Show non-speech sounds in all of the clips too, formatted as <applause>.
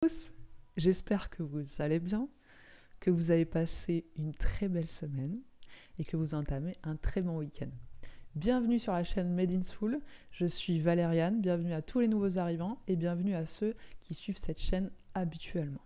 tous, j'espère que vous allez bien, que vous avez passé une très belle semaine et que vous entamez un très bon week-end. Bienvenue sur la chaîne Made in Soul, je suis Valériane, bienvenue à tous les nouveaux arrivants et bienvenue à ceux qui suivent cette chaîne habituellement.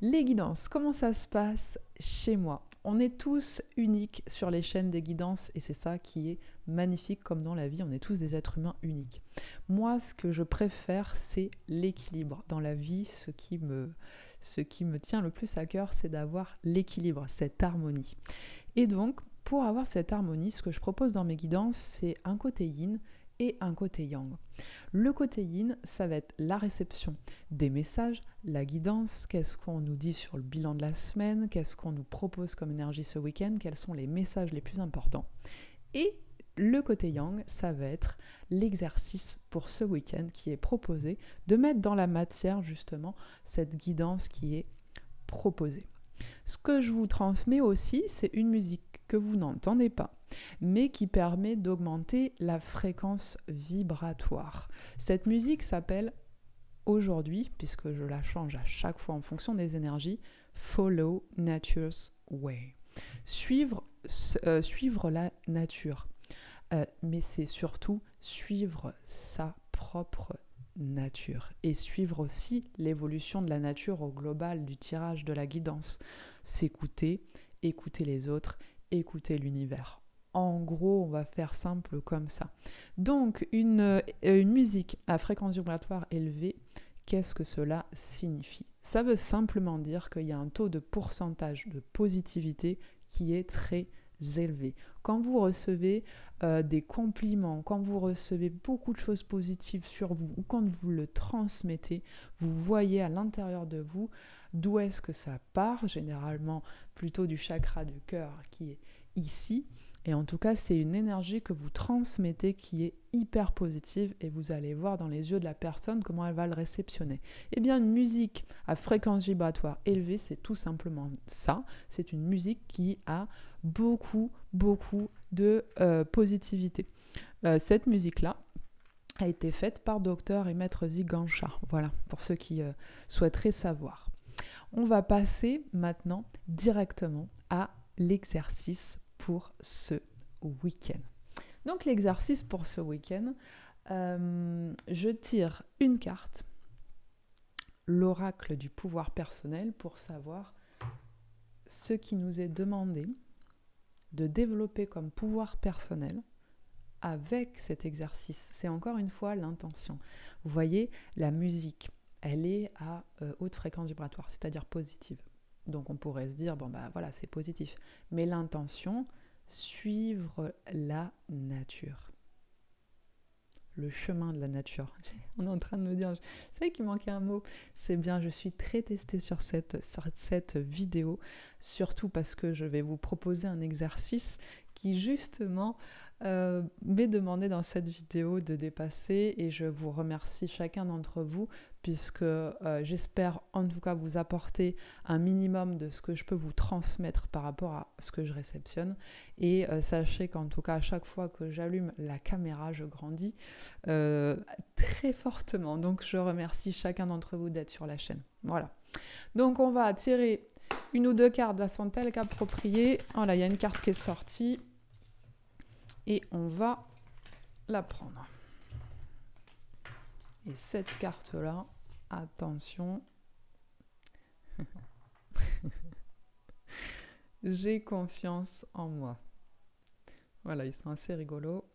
Les guidances, comment ça se passe chez moi? On est tous uniques sur les chaînes des guidances et c'est ça qui est magnifique comme dans la vie, on est tous des êtres humains uniques. Moi, ce que je préfère, c'est l'équilibre. Dans la vie, ce qui me, tient le plus à cœur, c'est d'avoir l'équilibre, cette harmonie. Et donc, pour avoir cette harmonie, ce que je propose dans mes guidances, c'est un côté yin et un côté yang. Le côté yin, ça va être la réception des messages, la guidance, qu'est-ce qu'on nous dit sur le bilan de la semaine, qu'est-ce qu'on nous propose comme énergie ce week-end, quels sont les messages les plus importants. Et le côté yang, ça va être l'exercice pour ce week-end qui est proposé, de mettre dans la matière justement cette guidance qui est proposée. Ce que je vous transmets aussi, c'est une musique que vous n'entendez pas, mais qui permet d'augmenter la fréquence vibratoire. Cette musique s'appelle aujourd'hui, puisque je la change à chaque fois en fonction des énergies, Follow Nature's Way. Suivre, euh, suivre la nature. Euh, mais c'est surtout suivre sa propre nature et suivre aussi l'évolution de la nature au global du tirage de la guidance. S'écouter, écouter les autres écouter l'univers. En gros, on va faire simple comme ça. Donc, une, euh, musique à fréquence vibratoire élevée, qu'est-ce que cela signifie? Ça veut simplement dire qu'il y a un taux de pourcentage de positivité qui est très élevé. Quand vous recevez euh, des compliments, quand vous recevez beaucoup de choses positives sur vous ou quand vous le transmettez, vous voyez à l'intérieur de vous d'où est-ce que ça part, généralement plutôt du chakra du cœur qui est ici? Et en tout cas, c'est une énergie que vous transmettez qui est hyper positive et vous allez voir dans les yeux de la personne comment elle va le réceptionner. Eh bien, une musique à fréquence vibratoire élevée, c'est tout simplement ça. C'est une musique qui a beaucoup, beaucoup de euh, positivité. Euh, cette musique-là, a été faite par docteur et maître Zigancha. Voilà, pour ceux qui euh, souhaiteraient savoir. On va passer maintenant directement à l'exercice pour ce week-end. Donc l'exercice pour ce week-end, euh, je tire une carte, l'oracle du pouvoir personnel, pour savoir ce qui nous est demandé de développer comme pouvoir personnel avec cet exercice. C'est encore une fois l'intention. Vous voyez, la musique, elle est à euh, haute fréquence vibratoire, c'est-à-dire positive. Donc on pourrait se dire, bon bah voilà, c'est positif. Mais l'intention, suivre la nature. Le chemin de la nature. <laughs> On est en train de me dire, je sais qu'il manquait un mot. C'est bien, je suis très testée sur cette vidéo, surtout parce que je vais vous proposer un exercice qui justement euh, m'est demandé dans cette vidéo de dépasser et je vous remercie chacun d'entre vous puisque euh, j'espère en tout cas vous apporter un minimum de ce que je peux vous transmettre par rapport à ce que je réceptionne. Et euh, sachez qu'en tout cas à chaque fois que j'allume la caméra je grandis très fortement. Donc je remercie chacun d'entre vous d'être sur la chaîne. Voilà. Donc on va tirer une ou deux cartes à son tel qu'approprié voilà il y a une carte qui est sortie et on va la prendre. Et cette carte-là, attention, <laughs> j'ai confiance en moi. Voilà, ils sont assez rigolos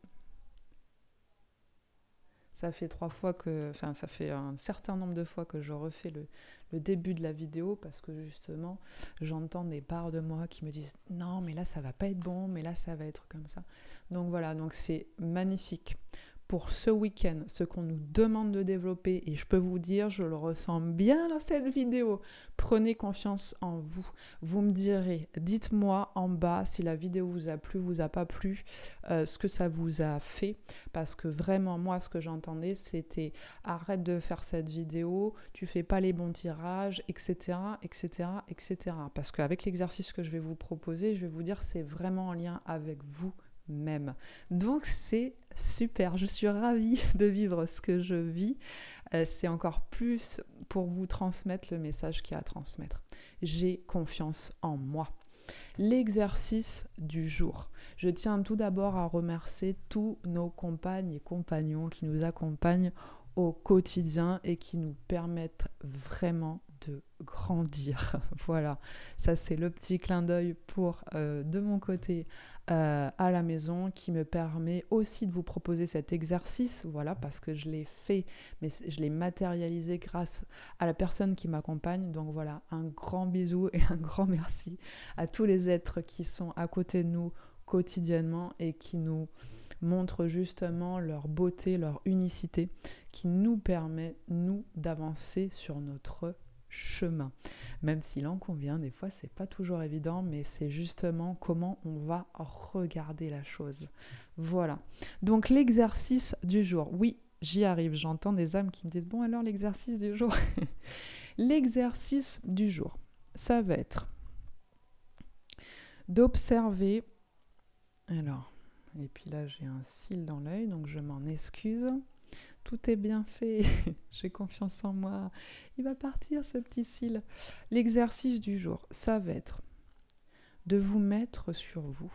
ça fait trois fois que, enfin, ça fait un certain nombre de fois que je refais le, début de la vidéo parce que justement, j'entends des parts de moi qui me disent non, mais là ça va pas être bon, mais là ça va être comme ça. Donc voilà, donc c'est magnifique pour ce week-end, ce qu'on nous demande de développer, et je peux vous dire, je le ressens bien dans cette vidéo, prenez confiance en vous. Vous me direz, dites-moi en bas si la vidéo vous a plu, vous a pas plu, euh, ce que ça vous a fait, parce que vraiment, moi, ce que j'entendais, c'était arrête de faire cette vidéo, tu fais pas les bons tirages, etc., etc., etc. Parce qu'avec l'exercice que je vais vous proposer, je vais vous dire, c'est vraiment en lien avec vous même. Donc c'est super, je suis ravie <laughs> de vivre ce que je vis. Euh, c'est encore plus pour vous transmettre le message qu'il y a à transmettre. J'ai confiance en moi. L'exercice du jour. Je tiens tout d'abord à remercier tous nos compagnes et compagnons qui nous accompagnent au quotidien et qui nous permettent vraiment de grandir. <laughs> voilà, ça c'est le petit clin d'œil pour euh, de mon côté euh, à la maison qui me permet aussi de vous proposer cet exercice, voilà, parce que je l'ai fait, mais je l'ai matérialisé grâce à la personne qui m'accompagne. Donc voilà, un grand bisou et un grand merci à tous les êtres qui sont à côté de nous quotidiennement et qui nous montrent justement leur beauté, leur unicité, qui nous permet, nous, d'avancer sur notre chemin. Même s'il en convient, des fois c'est pas toujours évident, mais c'est justement comment on va regarder la chose. Voilà. Donc l'exercice du jour. Oui, j'y arrive. J'entends des âmes qui me disent Bon, alors l'exercice du jour. <laughs> l'exercice du jour, ça va être d'observer. Alors, et puis là j'ai un cil dans l'œil, donc je m'en excuse tout est bien fait, <laughs> j'ai confiance en moi, il va partir ce petit cil. L'exercice du jour, ça va être de vous mettre sur vous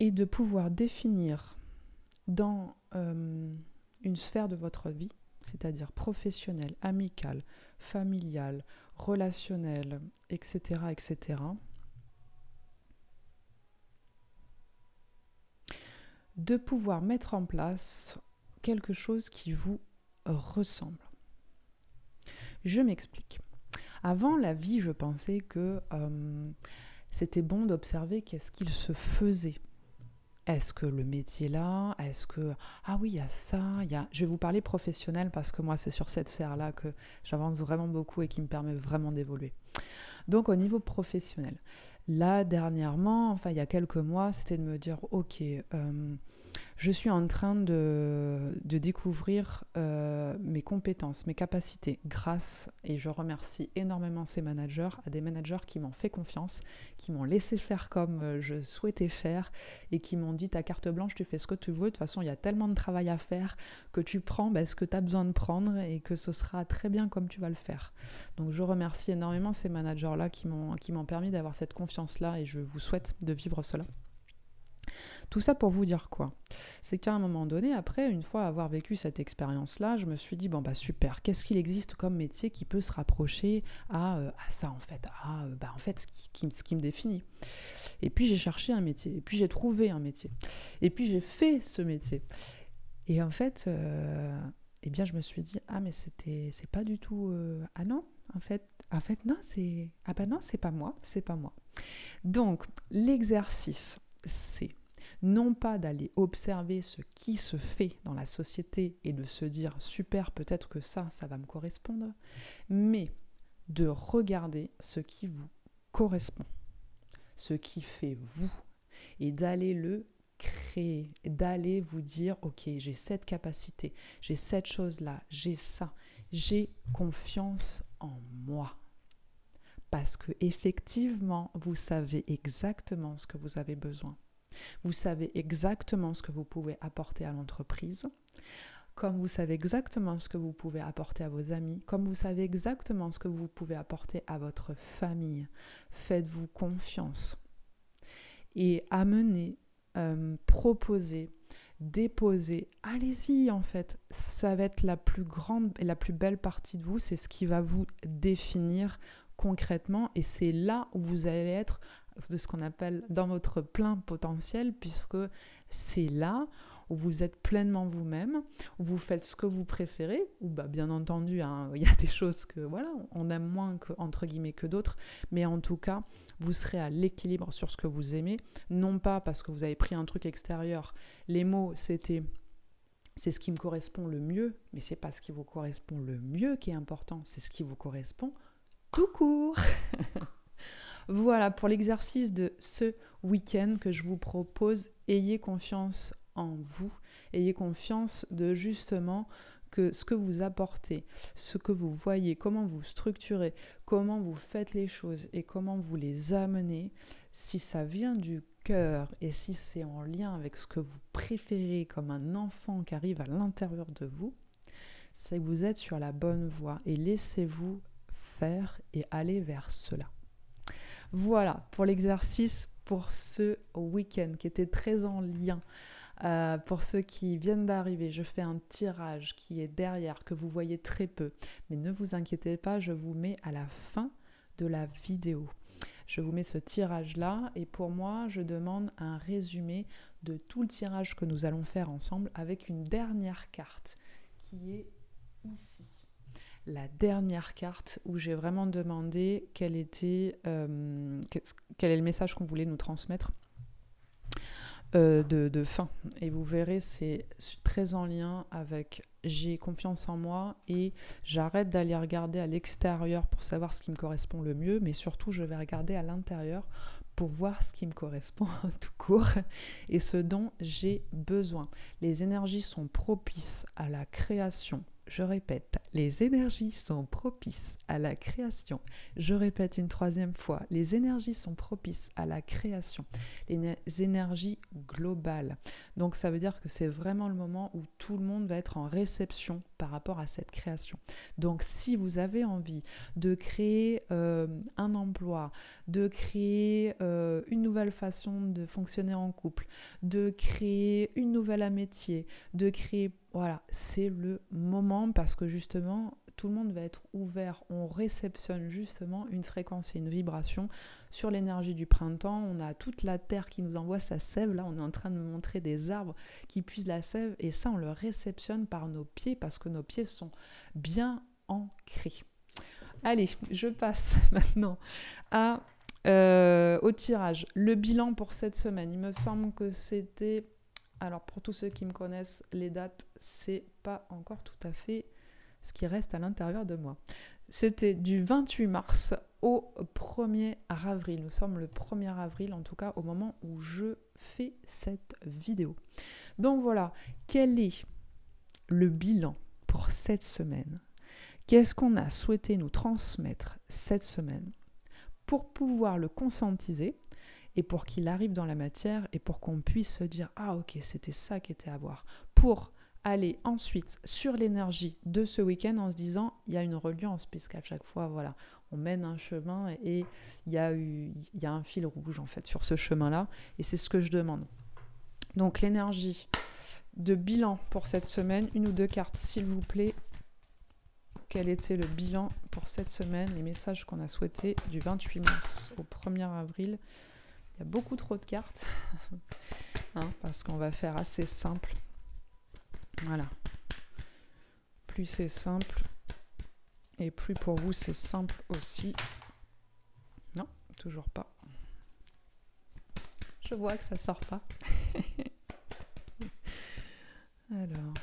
et de pouvoir définir dans euh, une sphère de votre vie, c'est-à-dire professionnelle, amicale, familiale, relationnelle, etc., etc., de pouvoir mettre en place quelque chose qui vous ressemble. Je m'explique. Avant la vie, je pensais que euh, c'était bon d'observer qu'est-ce qu'il se faisait. Est-ce que le métier là? Est-ce que ah oui, il y a ça, je vais vous parler professionnel parce que moi c'est sur cette sphère là que j'avance vraiment beaucoup et qui me permet vraiment d'évoluer. Donc au niveau professionnel, là dernièrement, enfin il y a quelques mois, c'était de me dire OK, euh, je suis en train de, découvrir euh, mes compétences, mes capacités grâce, et je remercie énormément ces managers, à des managers qui m'ont fait confiance, qui m'ont laissé faire comme euh, je souhaitais faire et qui m'ont dit ta carte blanche, tu fais ce que tu veux, de toute façon il y a tellement de travail à faire que tu prends ben, ce que tu as besoin de prendre et que ce sera très bien comme tu vas le faire. Donc je remercie énormément ces managers-là qui m'ont permis d'avoir cette confiance-là et je vous souhaite de vivre cela. Tout ça pour vous dire quoi? C'est qu'à un moment donné, après, une fois avoir vécu cette expérience-là, je me suis dit, bon bah super, qu'est-ce qu'il existe comme métier qui peut se rapprocher à, euh, ça en fait, à euh, bah, en fait ce qui, ce qui me définit? Et puis j'ai cherché un métier, et puis j'ai trouvé un métier, et puis j'ai fait ce métier. Et en fait, euh, eh bien je me suis dit, ah mais c'était, c'est pas du tout, ah non, en fait, en fait non, c'est, ah bah non, c'est pas moi, c'est pas moi. Donc l'exercice, c'est non pas d'aller observer ce qui se fait dans la société et de se dire super, peut-être que ça, ça va me correspondre, mais de regarder ce qui vous correspond, ce qui fait vous, et d'aller le créer, d'aller vous dire, ok, j'ai cette capacité, j'ai cette chose-là, j'ai ça, j'ai confiance en moi. Parce que effectivement, vous savez exactement ce que vous avez besoin. Vous savez exactement ce que vous pouvez apporter à l'entreprise, comme vous savez exactement ce que vous pouvez apporter à vos amis, comme vous savez exactement ce que vous pouvez apporter à votre famille. Faites-vous confiance et amenez, euh, proposez, déposez. Allez-y en fait. Ça va être la plus grande et la plus belle partie de vous. C'est ce qui va vous définir concrètement et c'est là où vous allez être de ce qu'on appelle dans votre plein potentiel, puisque c'est là où vous êtes pleinement vous-même, où vous faites ce que vous préférez, ou bah, bien entendu, hein, <laughs> il y a des choses que voilà, on aime moins que, entre guillemets que d'autres, mais en tout cas, vous serez à l'équilibre sur ce que vous aimez, non pas parce que vous avez pris un truc extérieur. Les mots, c'était c'est ce qui me correspond le mieux, mais c'est pas ce qui vous correspond le mieux qui est important, c'est ce qui vous correspond tout court. <laughs> Voilà pour l'exercice de ce week-end que je vous propose. Ayez confiance en vous. Ayez confiance de justement que ce que vous apportez, ce que vous voyez, comment vous structurez, comment vous faites les choses et comment vous les amenez, si ça vient du cœur et si c'est en lien avec ce que vous préférez comme un enfant qui arrive à l'intérieur de vous, c'est que vous êtes sur la bonne voie et laissez-vous faire et aller vers cela. Voilà pour l'exercice pour ce week-end qui était très en lien. Euh, pour ceux qui viennent d'arriver, je fais un tirage qui est derrière, que vous voyez très peu. Mais ne vous inquiétez pas, je vous mets à la fin de la vidéo. Je vous mets ce tirage-là et pour moi, je demande un résumé de tout le tirage que nous allons faire ensemble avec une dernière carte qui est ici la dernière carte où j'ai vraiment demandé quel était euh, quel est le message qu'on voulait nous transmettre euh, de, fin. Et vous verrez, c'est très en lien avec j'ai confiance en moi et j'arrête d'aller regarder à l'extérieur pour savoir ce qui me correspond le mieux, mais surtout je vais regarder à l'intérieur pour voir ce qui me correspond <laughs> tout court et ce dont j'ai besoin. Les énergies sont propices à la création, je répète, les énergies sont propices à la création. Je répète une troisième fois, les énergies sont propices à la création. Les énergies globales. Donc ça veut dire que c'est vraiment le moment où tout le monde va être en réception par rapport à cette création. Donc si vous avez envie de créer euh, un emploi, de créer euh, une nouvelle façon de fonctionner en couple, de créer une nouvelle amitié, de créer voilà, c'est le moment parce que justement, tout le monde va être ouvert. On réceptionne justement une fréquence et une vibration sur l'énergie du printemps. On a toute la terre qui nous envoie sa sève. Là, on est en train de montrer des arbres qui puisent la sève et ça, on le réceptionne par nos pieds parce que nos pieds sont bien ancrés. Allez, je passe <laughs> maintenant euh, au tirage. Le bilan pour cette semaine, il me semble que c'était alors pour tous ceux qui me connaissent, les dates, c'est pas encore tout à fait ce qui reste à l'intérieur de moi. C'était du 28 mars au 1er avril. Nous sommes le 1er avril, en tout cas au moment où je fais cette vidéo. Donc voilà, quel est le bilan pour cette semaine? Qu'est-ce qu'on a souhaité nous transmettre cette semaine? Pour pouvoir le conscientiser et pour qu'il arrive dans la matière et pour qu'on puisse se dire ah ok c'était ça qui était à voir. Pour aller ensuite sur l'énergie de ce week-end en se disant il y a une reliance puisqu'à chaque fois voilà on mène un chemin et il y a eu il y a un fil rouge en fait sur ce chemin là et c'est ce que je demande. Donc l'énergie de bilan pour cette semaine une ou deux cartes s'il vous plaît. Quel était le bilan pour cette semaine, les messages qu'on a souhaités du 28 mars au 1er avril y a beaucoup trop de cartes, <laughs> hein, parce qu'on va faire assez simple. Voilà. Plus c'est simple, et plus pour vous c'est simple aussi. Non, toujours pas. Je vois que ça sort pas. <laughs> Alors.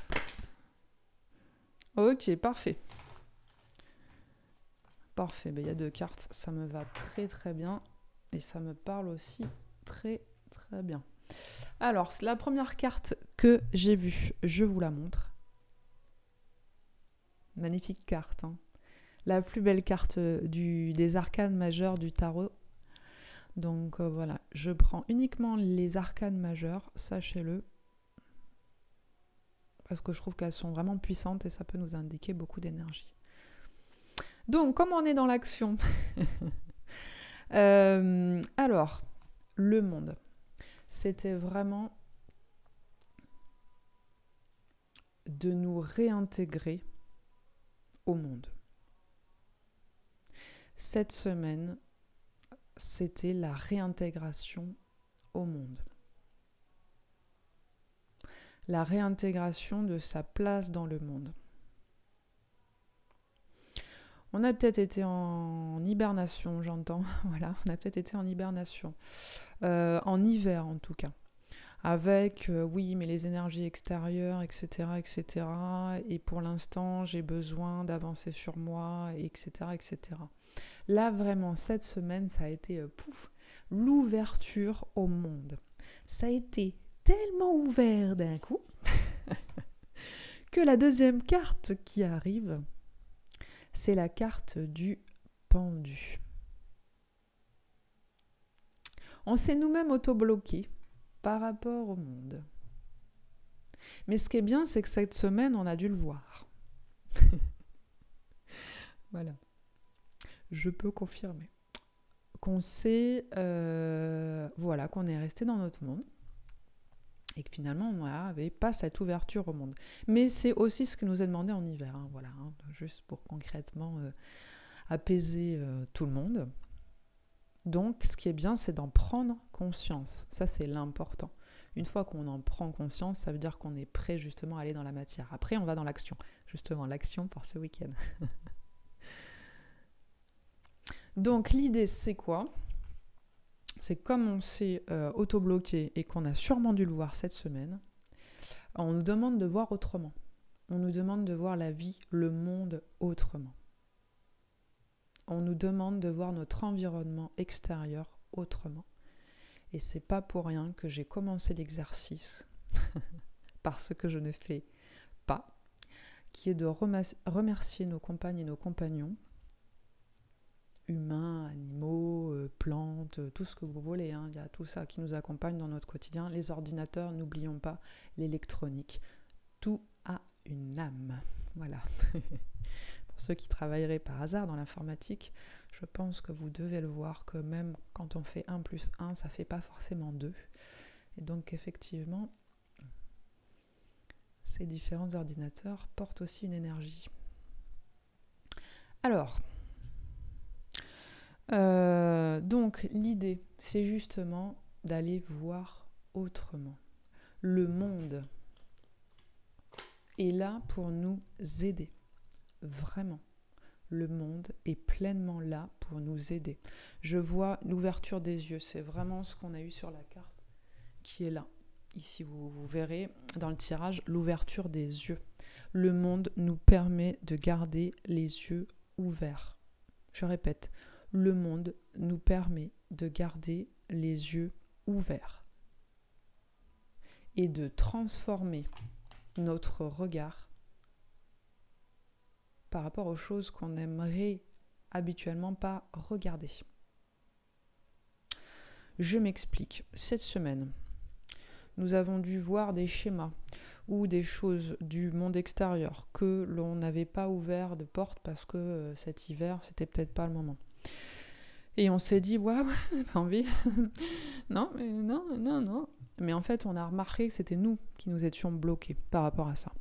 Ok, parfait. Parfait, ben, il y a deux cartes, ça me va très très bien. Et ça me parle aussi très très bien. Alors, la première carte que j'ai vue, je vous la montre. Magnifique carte. Hein. La plus belle carte du, des arcanes majeures du tarot. Donc euh, voilà, je prends uniquement les arcanes majeures, sachez-le. Parce que je trouve qu'elles sont vraiment puissantes et ça peut nous indiquer beaucoup d'énergie. Donc, comme on est dans l'action, <laughs> Euh, alors, le monde. C'était vraiment de nous réintégrer au monde. Cette semaine, c'était la réintégration au monde. La réintégration de sa place dans le monde. On a peut-être été en hibernation, j'entends. <laughs> voilà, on a peut-être été en hibernation. Euh, en hiver en tout cas. Avec, euh, oui, mais les énergies extérieures, etc., etc. Et pour l'instant, j'ai besoin d'avancer sur moi, etc., etc. Là, vraiment, cette semaine, ça a été, euh, pouf, l'ouverture au monde. Ça a été tellement ouvert d'un coup <laughs> que la deuxième carte qui arrive, c'est la carte du pendu. On s'est nous-mêmes auto-bloqués par rapport au monde. Mais ce qui est bien, c'est que cette semaine, on a dû le voir. <laughs> voilà. Je peux confirmer qu'on sait, euh, voilà, qu'on est resté dans notre monde et que finalement on n'avait pas cette ouverture au monde. Mais c'est aussi ce que nous a demandé en hiver, hein, voilà, hein, juste pour concrètement euh, apaiser euh, tout le monde. Donc ce qui est bien, c'est d'en prendre conscience. Ça, c'est l'important. Une fois qu'on en prend conscience, ça veut dire qu'on est prêt justement à aller dans la matière. Après, on va dans l'action. Justement, l'action pour ce week-end. <laughs> Donc l'idée, c'est quoi? C'est comme on s'est euh, auto-bloqué et qu'on a sûrement dû le voir cette semaine, on nous demande de voir autrement. On nous demande de voir la vie, le monde autrement. On nous demande de voir notre environnement extérieur autrement. Et c'est pas pour rien que j'ai commencé l'exercice <laughs> parce que je ne fais pas, qui est de remercier nos compagnes et nos compagnons humains, animaux, euh, plantes, tout ce que vous voulez. Hein. Il y a tout ça qui nous accompagne dans notre quotidien. Les ordinateurs, n'oublions pas l'électronique. Tout a une âme. Voilà. <laughs> Pour ceux qui travailleraient par hasard dans l'informatique, je pense que vous devez le voir que même quand on fait 1 plus 1, ça ne fait pas forcément 2. Et donc effectivement, ces différents ordinateurs portent aussi une énergie. Alors, euh, donc l'idée, c'est justement d'aller voir autrement. Le monde est là pour nous aider. Vraiment. Le monde est pleinement là pour nous aider. Je vois l'ouverture des yeux. C'est vraiment ce qu'on a eu sur la carte qui est là. Ici, vous, vous verrez dans le tirage l'ouverture des yeux. Le monde nous permet de garder les yeux ouverts. Je répète, le monde nous permet de garder les yeux ouverts et de transformer notre regard par rapport aux choses qu'on n'aimerait habituellement pas regarder. Je m'explique. Cette semaine, nous avons dû voir des schémas ou des choses du monde extérieur que l'on n'avait pas ouvert de porte parce que euh, cet hiver, c'était peut-être pas le moment. Et on s'est dit, waouh, <laughs> pas envie? <laughs> non, mais non, non, non. Mais en fait, on a remarqué que c'était nous qui nous étions bloqués par rapport à ça.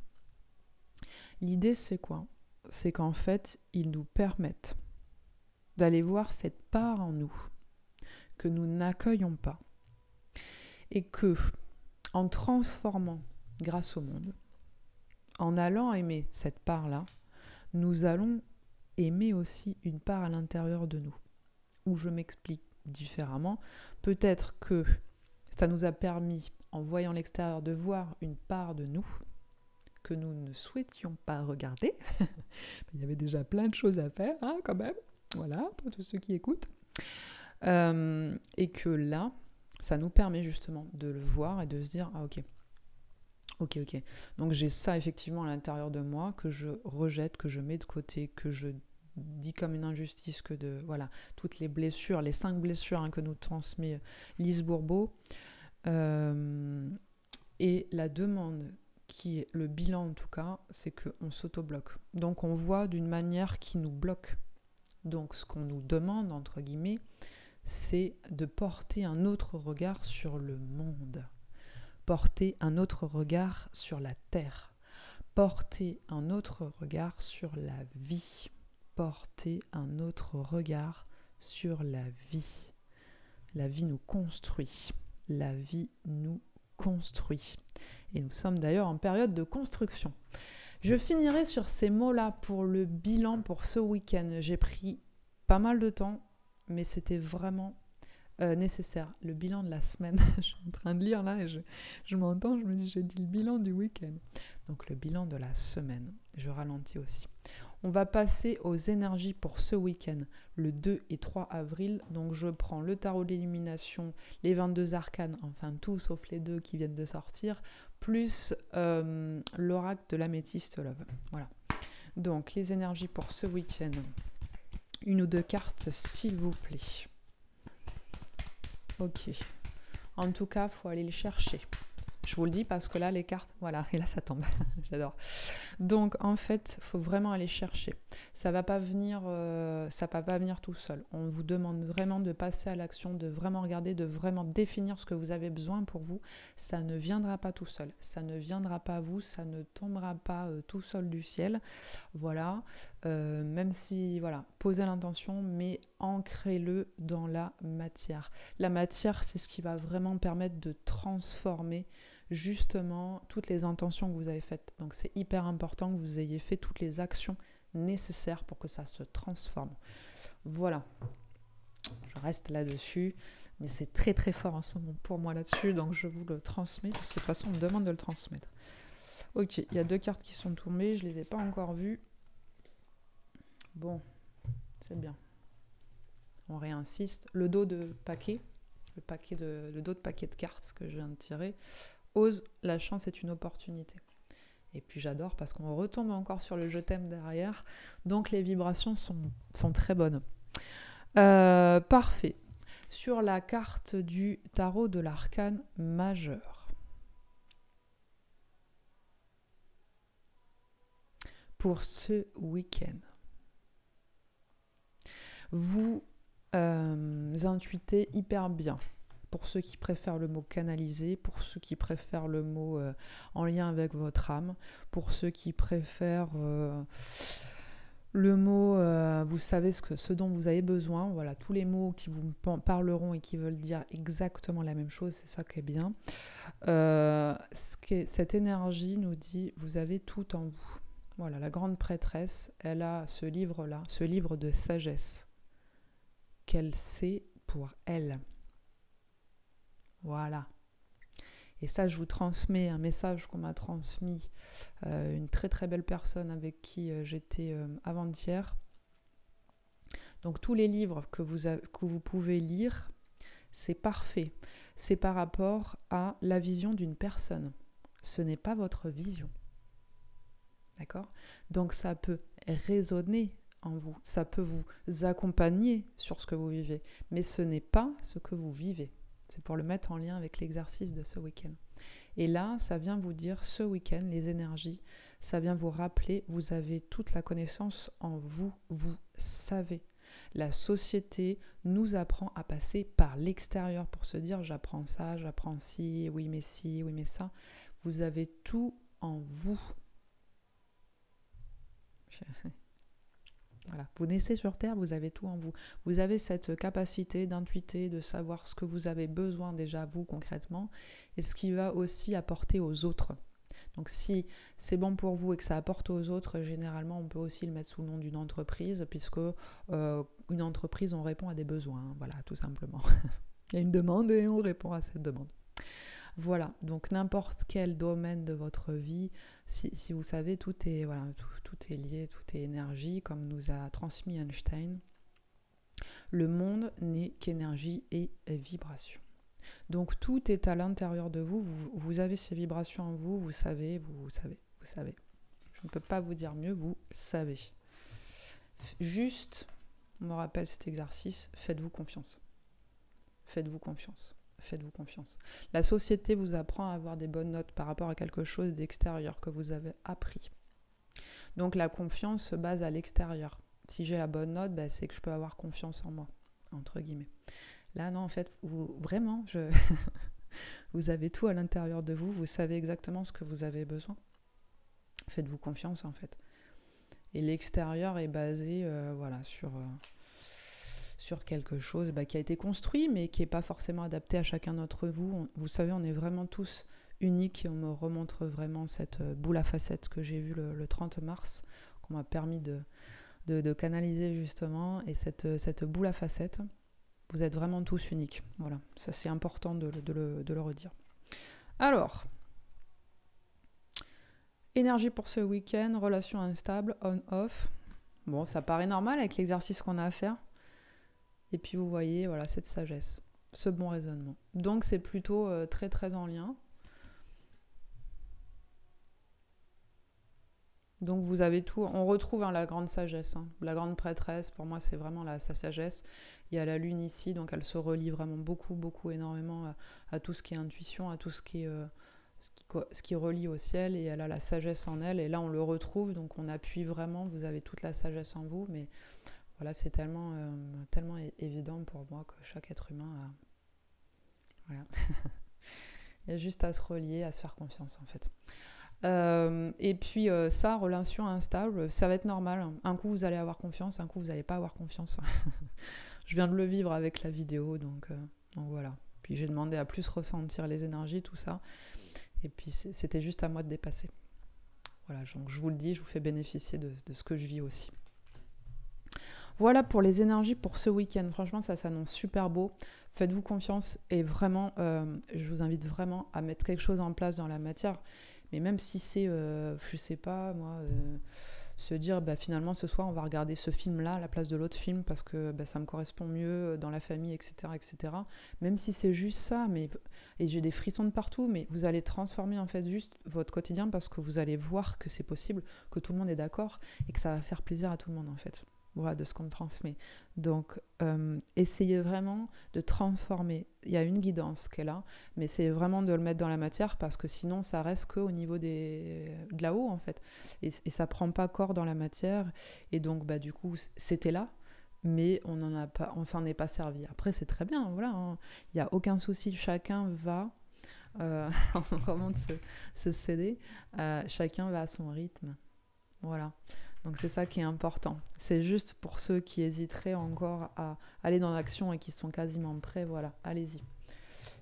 L'idée, c'est quoi? C'est qu'en fait, ils nous permettent d'aller voir cette part en nous que nous n'accueillons pas. Et que, en transformant grâce au monde, en allant aimer cette part-là, nous allons aimer aussi une part à l'intérieur de nous. Je m'explique différemment, peut-être que ça nous a permis, en voyant l'extérieur, de voir une part de nous que nous ne souhaitions pas regarder. <laughs> Il y avait déjà plein de choses à faire, hein, quand même. Voilà, pour tous ceux qui écoutent. Euh, et que là, ça nous permet justement de le voir et de se dire, ah ok, ok, ok. Donc j'ai ça effectivement à l'intérieur de moi que je rejette, que je mets de côté, que je dit comme une injustice que de voilà toutes les blessures, les cinq blessures hein, que nous transmet Lise Bourbeau. Euh, et la demande qui est le bilan en tout cas, c'est qu'on s'auto-bloque. Donc on voit d'une manière qui nous bloque. Donc ce qu'on nous demande, entre guillemets, c'est de porter un autre regard sur le monde, porter un autre regard sur la terre, porter un autre regard sur la vie porter un autre regard sur la vie. La vie nous construit. La vie nous construit. Et nous sommes d'ailleurs en période de construction. Je finirai sur ces mots-là pour le bilan pour ce week-end. J'ai pris pas mal de temps, mais c'était vraiment euh, nécessaire. Le bilan de la semaine, <laughs> je suis en train de lire là et je, je m'entends, je me dis j'ai dit le bilan du week-end. Donc le bilan de la semaine. Je ralentis aussi. On va passer aux énergies pour ce week-end, le 2 et 3 avril. Donc je prends le tarot de l'illumination, les 22 arcanes, enfin tout sauf les deux qui viennent de sortir, plus euh, l'oracle de l'améthyste love. Voilà. Donc les énergies pour ce week-end. Une ou deux cartes, s'il vous plaît. Ok. En tout cas, faut aller le chercher. Je vous le dis parce que là, les cartes, voilà, <laughs> et là, ça tombe. <laughs> J'adore. Donc, en fait, faut vraiment aller chercher. Ça va pas venir, euh, va pas venir tout seul. On vous demande vraiment de passer à l'action, de vraiment regarder, de vraiment définir ce que vous avez besoin pour vous. Ça ne viendra pas tout seul. Ça ne viendra pas à vous. Ça ne tombera pas euh, tout seul du ciel. Voilà. Euh, même si, voilà, posez l'intention, mais ancrez-le dans la matière. La matière, c'est ce qui va vraiment permettre de transformer justement toutes les intentions que vous avez faites. Donc c'est hyper important que vous ayez fait toutes les actions nécessaires pour que ça se transforme. Voilà. Je reste là-dessus, mais c'est très très fort en ce moment pour moi là-dessus, donc je vous le transmets, parce que de toute façon on me demande de le transmettre. Ok, il y a deux cartes qui sont tombées, je ne les ai pas encore vues. Bon, c'est bien. On réinsiste. Le dos de paquet, le, le dos de paquet de cartes que je viens de tirer, la chance est une opportunité. Et puis j'adore parce qu'on retombe encore sur le je t'aime derrière. Donc les vibrations sont, sont très bonnes. Euh, parfait. Sur la carte du tarot de l'arcane majeur. Pour ce week-end. Vous euh, intuitez hyper bien pour ceux qui préfèrent le mot canaliser, pour ceux qui préfèrent le mot euh, en lien avec votre âme, pour ceux qui préfèrent euh, le mot euh, vous savez ce, que, ce dont vous avez besoin, voilà, tous les mots qui vous parleront et qui veulent dire exactement la même chose, c'est ça qui est bien. Ce cette énergie nous dit vous avez tout en vous. Voilà, la grande prêtresse, elle a ce livre-là, ce livre de sagesse qu'elle sait pour elle. Voilà. Et ça, je vous transmets un message qu'on m'a transmis euh, une très très belle personne avec qui euh, j'étais euh, avant-hier. Donc tous les livres que vous, que vous pouvez lire, c'est parfait. C'est par rapport à la vision d'une personne. Ce n'est pas votre vision. D'accord? Donc ça peut résonner en vous, ça peut vous accompagner sur ce que vous vivez, mais ce n'est pas ce que vous vivez. C'est pour le mettre en lien avec l'exercice de ce week-end. Et là, ça vient vous dire ce week-end, les énergies, ça vient vous rappeler, vous avez toute la connaissance en vous, vous savez. La société nous apprend à passer par l'extérieur pour se dire j'apprends ça, j'apprends ci, oui mais ci, oui mais ça. Vous avez tout en vous. Vous naissez sur Terre, vous avez tout en vous. Vous avez cette capacité d'intuiter, de savoir ce que vous avez besoin déjà vous concrètement et ce qui va aussi apporter aux autres. Donc si c'est bon pour vous et que ça apporte aux autres, généralement on peut aussi le mettre sous le nom d'une entreprise puisque euh, une entreprise on répond à des besoins, voilà tout simplement. <laughs> Il y a une demande et on répond à cette demande. Voilà, donc n'importe quel domaine de votre vie, si, vous savez, tout est, voilà, tout, est lié, tout est énergie, comme nous a transmis Einstein. Le monde n'est qu'énergie et vibration. Donc tout est à l'intérieur de vous. vous. avez ces vibrations en vous, vous savez, vous savez, vous savez. Je ne peux pas vous dire mieux, vous savez. Juste, on me rappelle cet exercice, faites-vous confiance. Faites-vous confiance faites-vous confiance. La société vous apprend à avoir des bonnes notes par rapport à quelque chose d'extérieur que vous avez appris. Donc la confiance se base à l'extérieur. Si j'ai la bonne note, bah, c'est que je peux avoir confiance en moi, entre guillemets. Là, non, en fait, vous, vraiment, je <laughs> vous avez tout à l'intérieur de vous, vous savez exactement ce que vous avez besoin. Faites-vous confiance, en fait. Et l'extérieur est basé euh, voilà, sur, euh, sur quelque chose bah, qui a été construit, mais qui n'est pas forcément adapté à chacun d'entre vous. vous savez, on est vraiment tous uniques et on me remontre vraiment cette euh, boule à facettes que j'ai vue le, 30 mars, qu'on m'a permis de, de, canaliser justement. Et cette, euh, cette boule à facettes, vous êtes vraiment tous uniques. Voilà, ça c'est important de, de, le, de le redire. Alors, énergie pour ce week-end, relation instable, on-off. Bon, ça paraît normal avec l'exercice qu'on a à faire. Et puis vous voyez, voilà, cette sagesse, ce bon raisonnement. Donc c'est plutôt euh, très très en lien. Donc vous avez tout, on retrouve hein, la grande sagesse, hein. la grande prêtresse, pour moi c'est vraiment la, sa sagesse. Il y a la lune ici, donc elle se relie vraiment beaucoup, beaucoup, énormément à, tout ce qui est intuition, à tout ce qui. Euh, ce, qui, relie au ciel et elle a la sagesse en elle et là on le retrouve donc on appuie vraiment vous avez toute la sagesse en vous mais voilà c'est tellement euh, tellement évident pour moi que chaque être humain a voilà <laughs> il y a juste à se relier à se faire confiance en fait euh, et puis euh, ça, relation instable, ça va être normal. Un coup vous allez avoir confiance, un coup vous n'allez pas avoir confiance. <laughs> je viens de le vivre avec la vidéo, donc, donc voilà. Puis j'ai demandé à plus ressentir les énergies, tout ça. Et puis c'était juste à moi de dépasser. Voilà, donc je vous le dis, je vous fais bénéficier de ce que je vis aussi. Voilà pour les énergies pour ce week-end. Franchement, ça s'annonce super beau. Faites-vous confiance et vraiment, je vous invite vraiment à mettre quelque chose en place dans la matière. Mais même si c'est, euh, je sais pas, moi, euh, se dire, bah, finalement, ce soir, on va regarder ce film-là à la place de l'autre film parce que bah, ça me correspond mieux dans la famille, etc. etc. Même si c'est juste ça, mais, et j'ai des frissons de partout, mais vous allez transformer en fait juste votre quotidien parce que vous allez voir que c'est possible, que tout le monde est d'accord et que ça va faire plaisir à tout le monde en fait voilà, de ce qu'on transmet. Donc, euh, essayez vraiment de transformer. Il y a une guidance qui est là, mais essayez vraiment de le mettre dans la matière parce que sinon, ça reste qu'au niveau des, de là-haut, en fait. Et, et ça prend pas corps dans la matière. Et donc, bah, du coup, c'était là, mais on n'en a pas, on s'en est pas servi. Après, c'est très bien, voilà. Hein. Il n'y a aucun souci. Chacun va. Euh, <laughs> on ce, ce CD. Euh, chacun va à son rythme. Voilà. Donc c'est ça qui est important. C'est juste pour ceux qui hésiteraient encore à aller dans l'action et qui sont quasiment prêts, voilà, allez-y.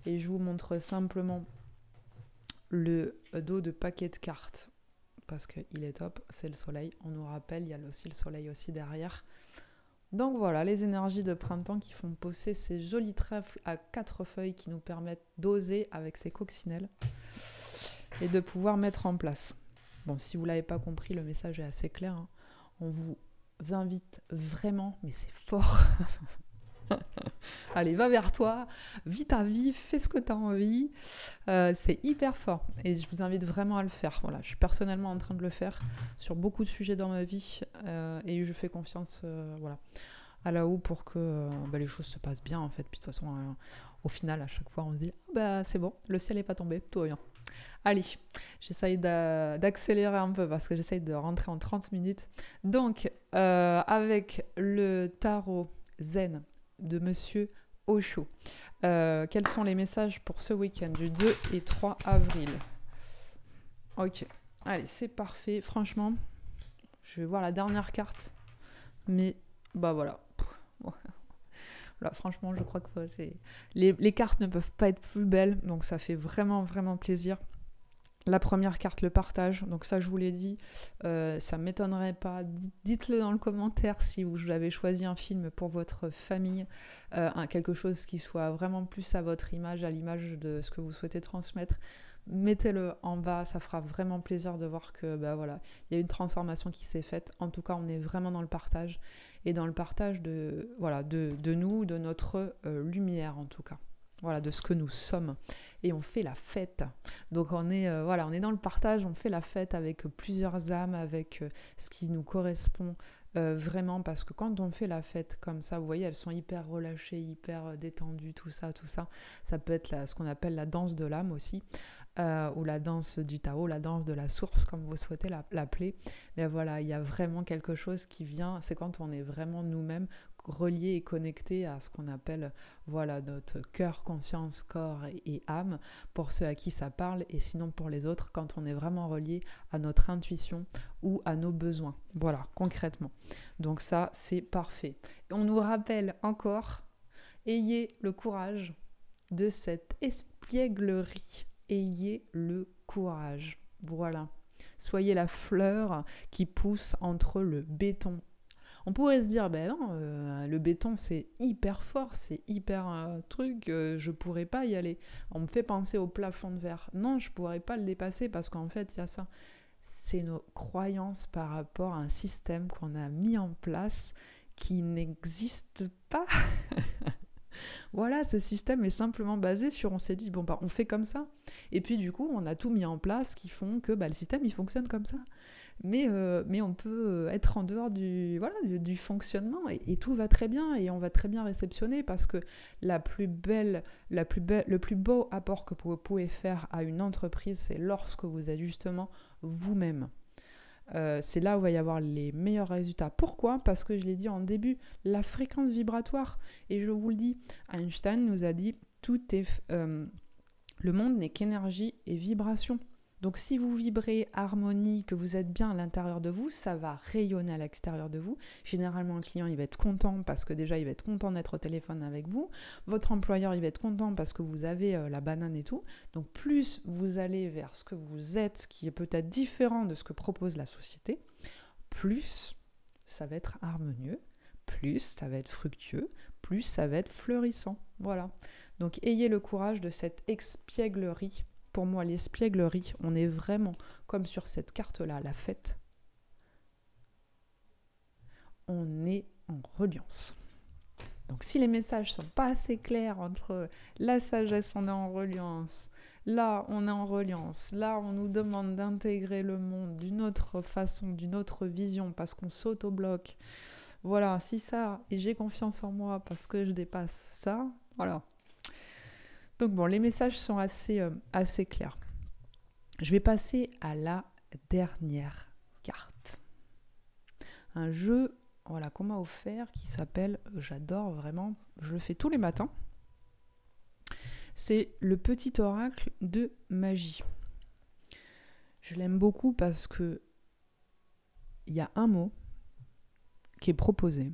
Et je vous montre simplement le dos de paquet de cartes parce qu'il est top, c'est le soleil. On nous rappelle, il y a aussi le soleil aussi derrière. Donc voilà, les énergies de printemps qui font pousser ces jolis trèfles à quatre feuilles qui nous permettent d'oser avec ces coccinelles et de pouvoir mettre en place. Bon, si vous ne l'avez pas compris, le message est assez clair. Hein on vous invite vraiment, mais c'est fort. <laughs> Allez, va vers toi, vis ta vie, fais ce que tu as envie. Euh, c'est hyper fort et je vous invite vraiment à le faire. Voilà, je suis personnellement en train de le faire sur beaucoup de sujets dans ma vie euh, et je fais confiance euh, voilà, à la haut pour que bah, les choses se passent bien en fait. Puis de toute façon, au final, à chaque fois, on se dit ah, bah c'est bon, le ciel n'est pas tombé, tout va bien. Allez, j'essaye d'accélérer un peu parce que j'essaye de rentrer en 30 minutes. Donc, euh, avec le tarot zen de Monsieur Osho, euh, quels sont les messages pour ce week-end du 2 et 3 avril? Ok, allez, c'est parfait. Franchement, je vais voir la dernière carte. Mais, bah voilà. Franchement, je crois que les, les cartes ne peuvent pas être plus belles. Donc, ça fait vraiment, vraiment plaisir. La première carte, le partage. Donc ça, je vous l'ai dit, euh, ça m'étonnerait pas. Dites-le dans le commentaire si vous avez choisi un film pour votre famille, euh, quelque chose qui soit vraiment plus à votre image, à l'image de ce que vous souhaitez transmettre. Mettez-le en bas, ça fera vraiment plaisir de voir que bah voilà, il y a une transformation qui s'est faite. En tout cas, on est vraiment dans le partage et dans le partage de voilà de, nous, de notre euh, lumière en tout cas voilà, de ce que nous sommes. Et on fait la fête. Donc on est, euh, voilà, on est dans le partage, on fait la fête avec plusieurs âmes, avec euh, ce qui nous correspond vraiment. Parce que quand on fait la fête comme ça, vous voyez, elles sont hyper relâchées, hyper détendues, tout ça, tout ça. Ça peut être ce qu'on appelle la danse de l'âme aussi. Ou la danse du Tao, la danse de la source, comme vous souhaitez l'appeler. Mais voilà, il y a vraiment quelque chose qui vient, c'est quand on est vraiment nous-mêmes, relié et connecté à ce qu'on appelle voilà notre cœur, conscience, corps et, âme pour ceux à qui ça parle et sinon pour les autres quand on est vraiment relié à notre intuition ou à nos besoins. Voilà, concrètement. Donc ça, c'est parfait. Et on nous rappelle encore, ayez le courage de cette espièglerie. Ayez le courage. Voilà. Soyez la fleur qui pousse entre le béton on pourrait se dire, ben non, euh, le béton c'est hyper fort, c'est hyper un truc, euh, je pourrais pas y aller. On me fait penser au plafond de verre. Non, je pourrais pas le dépasser parce qu'en fait, il y a ça. C'est nos croyances par rapport à un système qu'on a mis en place qui n'existe pas. <laughs> voilà, ce système est simplement basé sur on s'est dit, bon, bah, on fait comme ça. Et puis du coup, on a tout mis en place qui font que bah, le système, il fonctionne comme ça. mais, euh, on peut être en dehors du, voilà, du, fonctionnement et, tout va très bien et on va très bien réceptionner parce que la plus belle, la plus belle, le plus beau apport que vous pouvez faire à une entreprise, c'est lorsque vous êtes justement vous-même. Euh, c'est là où va y avoir les meilleurs résultats. Pourquoi? Parce que je l'ai dit en début, la fréquence vibratoire. Et je vous le dis, Einstein nous a dit, tout est, euh, le monde n'est qu'énergie et vibration. Donc si vous vibrez harmonie, que vous êtes bien à l'intérieur de vous, ça va rayonner à l'extérieur de vous. Généralement, le client, il va être content parce que déjà, il va être content d'être au téléphone avec vous. Votre employeur, il va être content parce que vous avez euh, la banane et tout. Donc plus vous allez vers ce que vous êtes, ce qui est peut-être différent de ce que propose la société, plus ça va être harmonieux, plus ça va être fructueux, plus ça va être fleurissant. Voilà. Donc ayez le courage de cette expièglerie pour moi, l'espièglerie, on est vraiment comme sur cette carte-là, la fête. On est en reliance. Donc si les messages sont pas assez clairs entre la sagesse, on est en reliance, là on est en reliance, là on nous demande d'intégrer le monde d'une autre façon, d'une autre vision parce qu'on bloc. Voilà, si ça, et j'ai confiance en moi parce que je dépasse ça, voilà, donc bon, les messages sont assez, euh, assez clairs. Je vais passer à la dernière carte. Un jeu voilà, qu'on m'a offert qui s'appelle, j'adore vraiment, je le fais tous les matins. C'est le petit oracle de magie. Je l'aime beaucoup parce que il y a un mot qui est proposé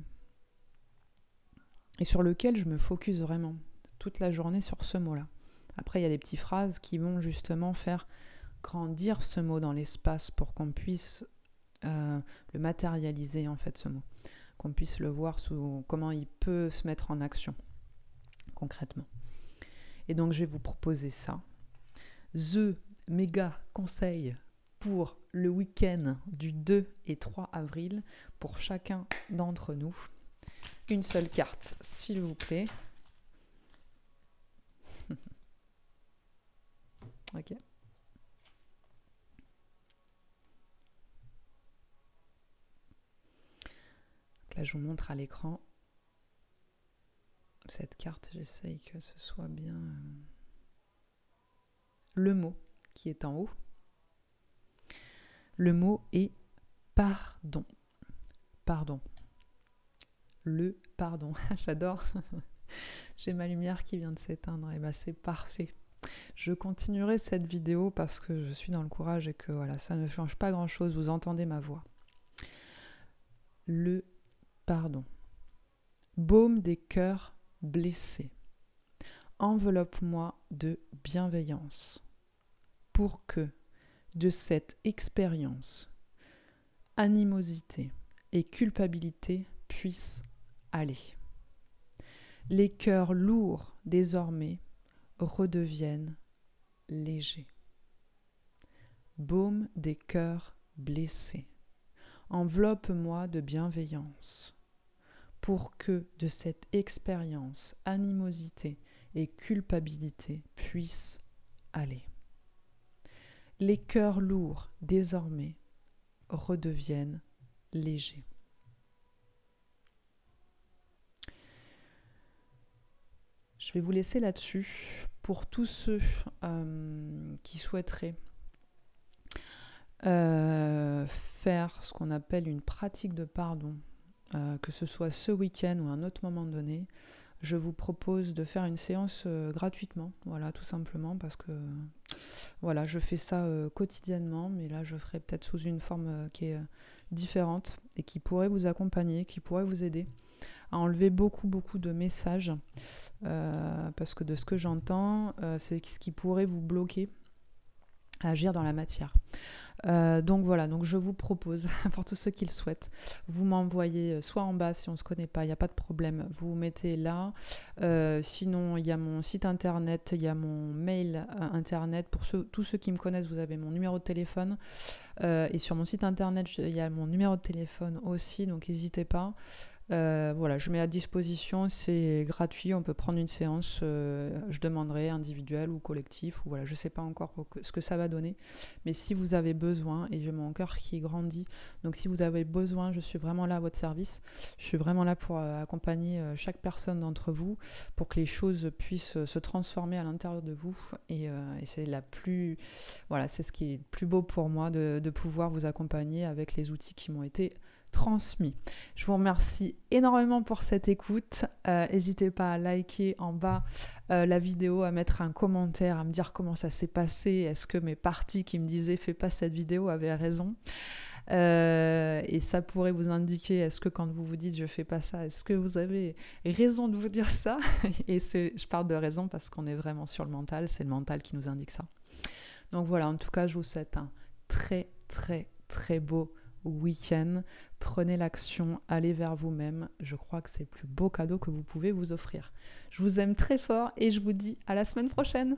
et sur lequel je me focus vraiment toute la journée sur ce mot-là. Après, il y a des petites phrases qui vont justement faire grandir ce mot dans l'espace pour qu'on puisse euh, le matérialiser, en fait, ce mot. Qu'on puisse le voir sous comment il peut se mettre en action, concrètement. Et donc, je vais vous proposer ça. The méga conseil pour le week-end du 2 et 3 avril pour chacun d'entre nous. Une seule carte, s'il vous plaît. Ok. là, je vous montre à l'écran cette carte. J'essaye que ce soit bien euh, le mot qui est en haut. Le mot est pardon. Pardon. Le pardon. <laughs> J'adore. <laughs> J'ai ma lumière qui vient de s'éteindre. Et bah c'est parfait. Je continuerai cette vidéo parce que je suis dans le courage et que voilà, ça ne change pas grand-chose, vous entendez ma voix. Le pardon. Baume des cœurs blessés. Enveloppe-moi de bienveillance pour que de cette expérience, animosité et culpabilité puissent aller. Les cœurs lourds désormais redeviennent légers. Baume des cœurs blessés, enveloppe-moi de bienveillance, pour que de cette expérience animosité et culpabilité puissent aller. Les cœurs lourds, désormais, redeviennent légers. Je vais vous laisser là-dessus pour tous ceux euh, qui souhaiteraient euh, faire ce qu'on appelle une pratique de pardon, euh, que ce soit ce week-end ou à un autre moment donné, je vous propose de faire une séance gratuitement, voilà, tout simplement, parce que voilà, je fais ça quotidiennement, mais là je ferai peut-être sous une forme qui est différente et qui pourrait vous accompagner, qui pourrait vous aider à enlever beaucoup, beaucoup de messages. Euh, parce que de ce que j'entends, euh, c'est ce qui pourrait vous bloquer à agir dans la matière. Euh, donc voilà, donc je vous propose, <laughs> pour tous ceux qui le souhaitent, vous m'envoyez soit en bas si on ne se connaît pas, il n'y a pas de problème, vous, vous mettez là. sinon, il y a mon site internet, il y a mon mail internet. Pour ceux, tous ceux qui me connaissent, vous avez mon numéro de téléphone. et sur mon site internet, il y a mon numéro de téléphone aussi, donc n'hésitez pas. Euh, voilà, je mets à disposition, c'est gratuit, on peut prendre une séance, euh, je demanderai individuelle ou collectif, ou voilà, je ne sais pas encore ce que ça va donner, mais si vous avez besoin, et j'ai mon cœur qui grandit, donc si vous avez besoin, je suis vraiment là à votre service, je suis vraiment là pour euh, accompagner chaque personne d'entre vous, pour que les choses puissent se transformer à l'intérieur de vous, et, c'est la plus, voilà, c'est ce qui est le plus beau pour moi de, de pouvoir vous accompagner avec les outils qui m'ont été transmis. Je vous remercie énormément pour cette écoute. Euh, n'hésitez pas à liker en bas euh, la vidéo, à mettre un commentaire, à me dire comment ça s'est passé. Est-ce que mes parties qui me disaient fais pas cette vidéo avaient raison? Euh, et ça pourrait vous indiquer, est-ce que quand vous vous dites je fais pas ça, est-ce que vous avez raison de vous dire ça? <laughs> Et je parle de raison parce qu'on est vraiment sur le mental, c'est le mental qui nous indique ça. Donc voilà, en tout cas, je vous souhaite un très très très beau week-end. Prenez l'action, allez vers vous-même. Je crois que c'est le plus beau cadeau que vous pouvez vous offrir. Je vous aime très fort et je vous dis à la semaine prochaine.